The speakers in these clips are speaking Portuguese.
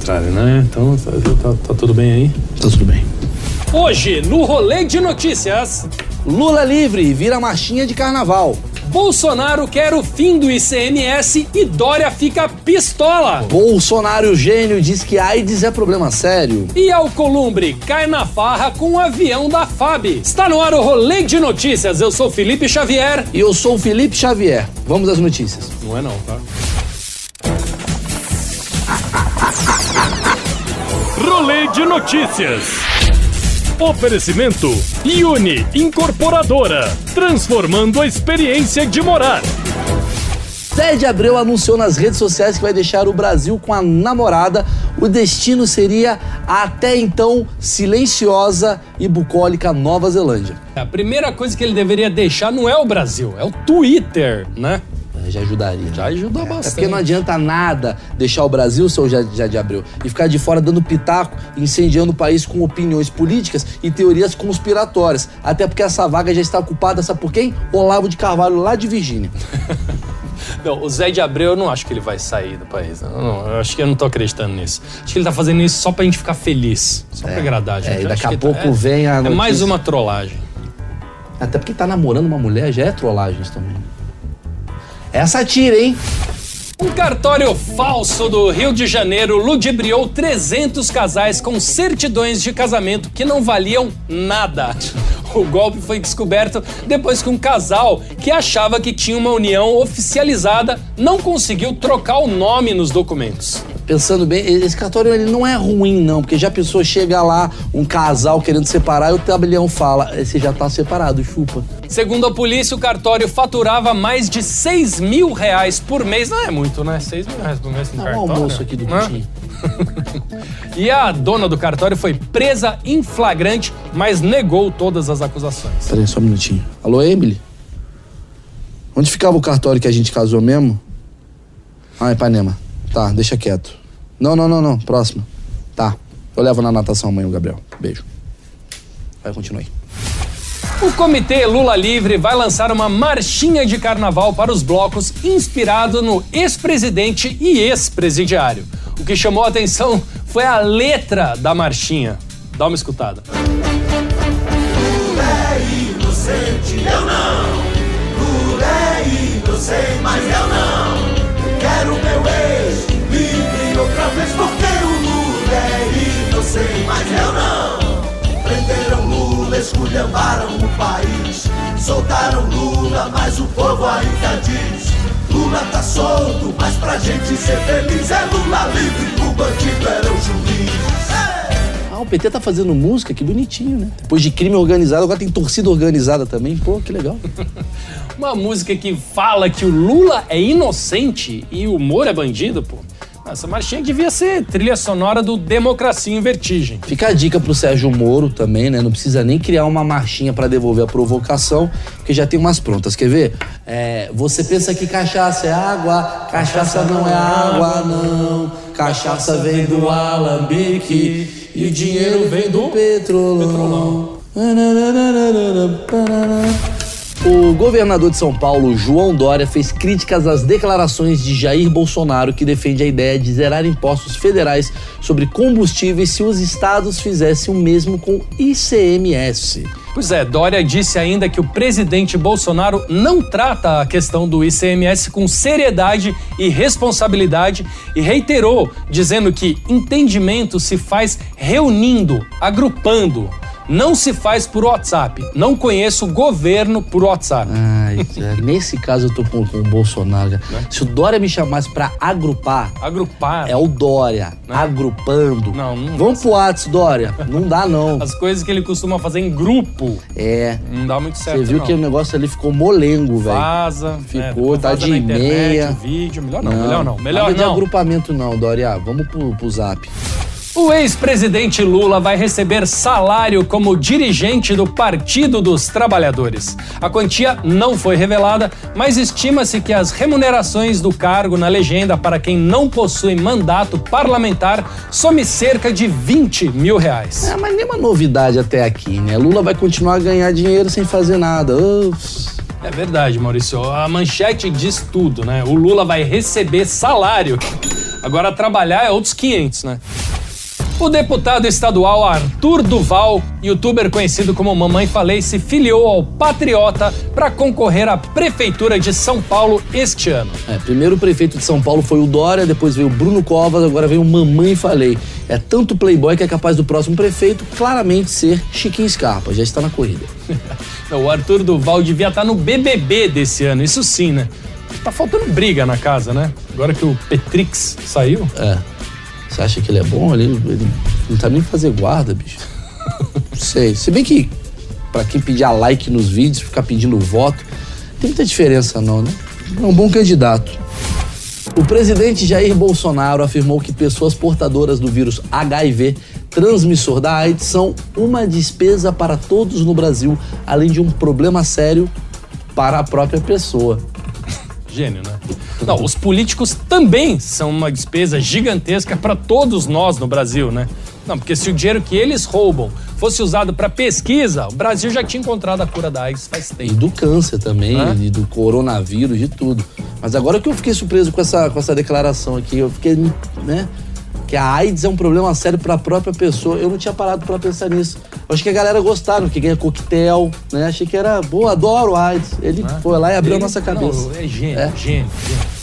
Contrário, né? Então tá, tá- tá tudo bem aí? Tá tudo bem. Hoje, no rolê de notícias, Lula livre vira marchinha de carnaval. Bolsonaro quer o fim do ICMS e Dória fica pistola. Bolsonaro gênio diz que AIDS é problema sério. E Alcolumbre cai na farra com o avião da FAB. Está no ar o rolê de notícias. Eu sou Felipe Xavier. E eu sou o Felipe Xavier. Vamos às notícias. Não é não, tá? De notícias. Oferecimento Uni Incorporadora, transformando a experiência de morar. De Abreu anunciou nas redes sociais que vai deixar o Brasil com a namorada. O destino seria a até então silenciosa e bucólica Nova Zelândia. A primeira coisa que ele deveria deixar não é o Brasil, é o Twitter, né? É, Já ajudaria. Já ajuda É bastante. porque não adianta nada deixar o Brasil, seu Zé Zé de Abreu, e ficar de fora dando pitaco, incendiando o país com opiniões políticas e teorias conspiratórias. Até porque essa vaga já está ocupada, sabe por quem? Olavo de Carvalho, lá de Virgínia. Não, o Zé de Abreu eu não acho que ele vai sair do país. Não, não, eu acho que eu não tô acreditando nisso. Acho que ele tá fazendo isso só pra gente ficar feliz. Só pra agradar a gente. é, e daqui a pouco é- vem a É mais uma trollagem. Até porque tá namorando uma mulher já é trollagem isso também. É satira, hein? Um cartório falso do Rio de Janeiro ludibriou 300 casais com certidões de casamento que não valiam nada. O golpe foi descoberto depois que um casal que achava que tinha uma união oficializada não conseguiu trocar o nome nos documentos. Pensando bem, esse cartório ele não é ruim, não, porque já a pessoa chega lá, um casal querendo separar, e o tabelião fala: "Eh, você já tá separado, chupa. Segundo a polícia, o cartório faturava mais de 6 mil reais por mês. Não é muito, né? 6 mil reais por mês no um cartório. almoço aqui do? Coutinho. E a dona do cartório foi presa em flagrante, mas negou todas as acusações. Peraí, só um minutinho. Alô, Emily? Onde ficava o cartório que a gente casou mesmo? Ah, Ipanema. Tá, deixa quieto. Não, não, não, não. Próxima. Tá. Eu levo na natação amanhã o Gabriel. Beijo. Vai, continua aí. O Comitê Lula Livre vai lançar uma marchinha de carnaval para os blocos inspirado no ex-presidente e ex-presidiário. O que chamou a atenção foi a letra da marchinha. Dá uma escutada. Quero meu Lula, mas o povo ainda diz. Lula tá solto, mas pra gente ser feliz é Lula livre, o bandido era o juiz. Ah, o PT tá fazendo música, que bonitinho, né? Depois de crime organizado, agora tem torcida organizada também. Pô, que legal. Uma música que fala que o Lula é inocente e o Moro é bandido, pô. Essa marchinha devia ser trilha sonora do Democracia em Vertigem. Fica a dica pro Sérgio Moro também, né? Não precisa nem criar uma marchinha pra devolver a provocação, porque já tem umas prontas. Quer ver? É, você pensa que cachaça é água, cachaça não é água, não. Cachaça vem do alambique e o dinheiro vem do petrolão. O governador de São Paulo, João Dória, fez críticas às declarações de Jair Bolsonaro, que defende a ideia de zerar impostos federais sobre combustíveis se os estados fizessem o mesmo com ICMS. Pois é, Dória disse ainda que o presidente Bolsonaro não trata a questão do ICMS com seriedade e responsabilidade e reiterou, dizendo que entendimento se faz reunindo, agrupando. Não se faz por WhatsApp. Não conheço governo por WhatsApp. Ai, cara, nesse caso eu tô com, com o Bolsonaro. cara. Né? Se o Dória me chamasse pra agrupar, Agrupar é o Dória, agrupando. Não, não Vamos pro WhatsApp, Dória. Não dá, não. as coisas que ele costuma fazer em grupo. É. Não dá muito certo. Você viu não. que o negócio ali ficou molengo, velho. Vaza. Ficou, é, tá de internet, meia. vídeo. Melhor não, melhor não. Melhor nada de não. agrupamento não, Dória. Vamos pro, pro zap. O ex-presidente Lula vai receber salário como dirigente do Partido dos Trabalhadores. A quantia não foi revelada, mas estima-se que as remunerações do cargo na legenda para quem não possui mandato parlamentar some cerca de 20 mil reais. É, mas nenhuma novidade até aqui, né? Lula vai continuar a ganhar dinheiro sem fazer nada. Ups. É verdade, Maurício. A manchete diz tudo, né? O Lula vai receber salário. Agora trabalhar é outros 500, né? O deputado estadual Arthur Duval, youtuber conhecido como Mamãe Falei, se filiou ao Patriota para concorrer à Prefeitura de São Paulo este ano. É, primeiro o prefeito de São Paulo foi o Dória, depois veio o Bruno Covas, agora veio o Mamãe Falei. É tanto playboy que é capaz do próximo prefeito claramente ser Chiquinho Scarpa, já está na corrida. O Arthur Duval devia estar no BBB desse ano, isso sim, né? Tá faltando briga na casa, né? Agora que o Petrix saiu. É. Você acha que ele é bom? Ele, ele não sabe nem fazer guarda, bicho. Não sei. Se bem que, pra quem pedir a like nos vídeos, ficar pedindo voto, tem muita diferença não, né? É um bom candidato. O presidente Jair Bolsonaro afirmou que pessoas portadoras do vírus HIV, transmissor da AIDS, são uma despesa para todos no Brasil, além de um problema sério para a própria pessoa. Gênio, né? Não, os políticos também são uma despesa gigantesca para todos nós no Brasil, né? Não, porque se o dinheiro que eles roubam fosse usado para pesquisa, o Brasil já tinha encontrado a cura da AIDS faz E tempo. do câncer também, Hã? e do coronavírus, de tudo. Mas agora que eu fiquei surpreso com essa, com essa declaração aqui, eu fiquei, né? Que a AIDS é um problema sério para a própria pessoa. Eu não tinha parado para pensar nisso. Eu acho que a galera gostaram, que ganha coquetel, né? Achei que era, boa, adoro AIDS. Ele foi lá e abriu Ele- a nossa cabeça. Não, é gênio, É. gênio, gênio.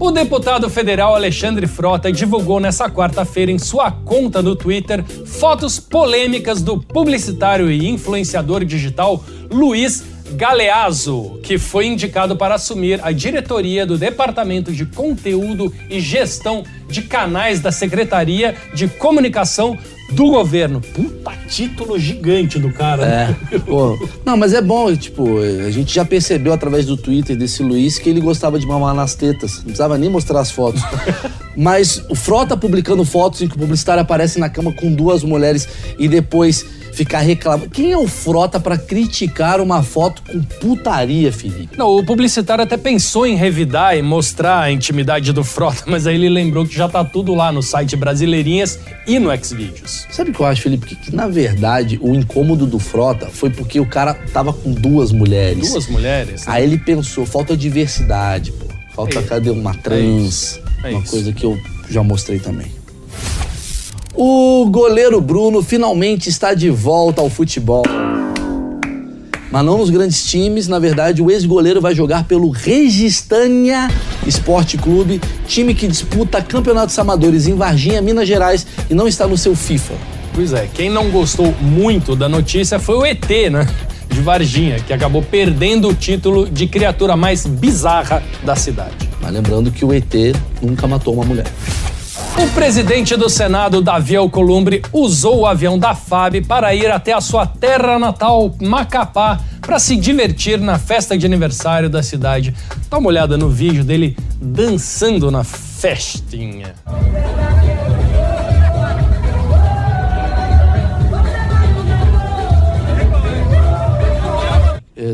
O deputado federal Alexandre Frota divulgou nessa quarta-feira em sua conta no Twitter fotos polêmicas do publicitário e influenciador digital Luiz Galeazzo, que foi indicado para assumir a diretoria do Departamento de Conteúdo e Gestão de Canais da Secretaria de Comunicação do Governo. Puta título gigante do cara. né? É, pô. Não, mas é bom, tipo, a gente já percebeu através do Twitter desse Luiz que ele gostava de mamar nas tetas. Não precisava nem mostrar as fotos. mas o Frota publicando fotos em que o publicitário aparece na cama com duas mulheres e depois ficar reclamando. Quem é o Frota pra criticar uma foto com putaria, Felipe? Não, o publicitário até pensou em revidar e mostrar a intimidade do Frota, mas aí ele lembrou que já tá tudo lá no site Brasileirinhas e no Xvideos. Sabe o que eu acho, Felipe? Que, que, na verdade o incômodo do Frota foi porque o cara tava com duas mulheres. Duas mulheres. né? Aí ele pensou, falta diversidade, pô. Falta É. cadê uma trans? É uma coisa que eu já mostrei também. O goleiro Bruno finalmente está de volta ao futebol. Mas não nos grandes times, na verdade, o ex-goleiro vai jogar pelo Registânia Esporte Clube, time que disputa campeonatos amadores em Varginha, Minas Gerais e não está no seu FIFA. Pois é, quem não gostou muito da notícia foi o ET, né? De Varginha, que acabou perdendo o título de criatura mais bizarra da cidade. Mas lembrando que o ET nunca matou uma mulher. O presidente do Senado, Davi Alcolumbre, usou o avião da FAB para ir até a sua terra natal, Macapá, para se divertir na festa de aniversário da cidade. Dá uma olhada no vídeo dele dançando na festinha.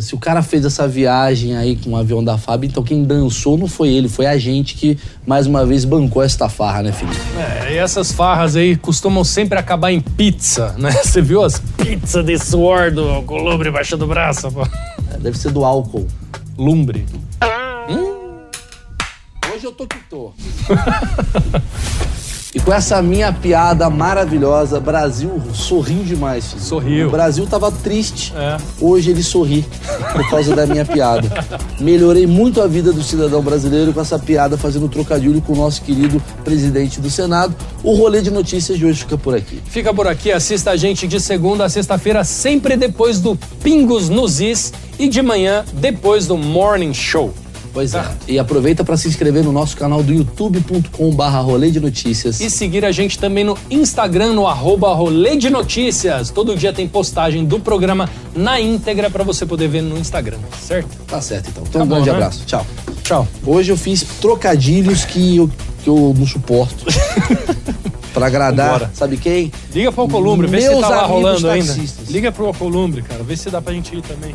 Se o cara fez essa viagem aí com o avião da FAB, então quem dançou não foi ele, foi a gente que mais uma vez bancou esta farra, né, Felipe? É, e essas farras aí costumam sempre acabar em pizza, né? Você viu as pizzas de suor do Alcolumbre embaixo do braço? Pô? É, Deve ser do álcool. Lumbre. Hoje eu tô que tô. e com essa minha piada maravilhosa, Brasil sorriu demais. filho. Sorriu. O Brasil tava triste. É. Hoje ele sorri por causa da minha piada. Melhorei muito a vida do cidadão brasileiro com essa piada, fazendo trocadilho com o nosso querido presidente do Senado. O rolê de notícias de hoje fica por aqui. Fica por aqui, assista a gente de segunda a sexta-feira, sempre depois do Pingos nos Is e de manhã depois do Morning Show. Pois Tá. é. E aproveita para se inscrever no nosso canal do youtube.com/barra rolê de notícias. E seguir a gente também no Instagram, no arroba Rolê de Notícias. Todo dia tem postagem do programa na íntegra para você poder ver no Instagram, certo? Tá certo, então. Então, Tá um bom, grande né? abraço. Tchau. Tchau. Hoje eu fiz trocadilhos que eu, que eu não suporto. pra agradar, Vambora. sabe quem? Liga pro Alcolumbre, vê se tá lá rolando ainda. taxistas. Liga pro Alcolumbre, cara, vê se dá pra gente ir também.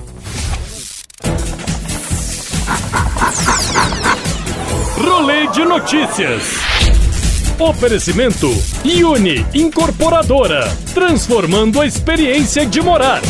De notícias. Oferecimento Uni Incorporadora, transformando a experiência de morar.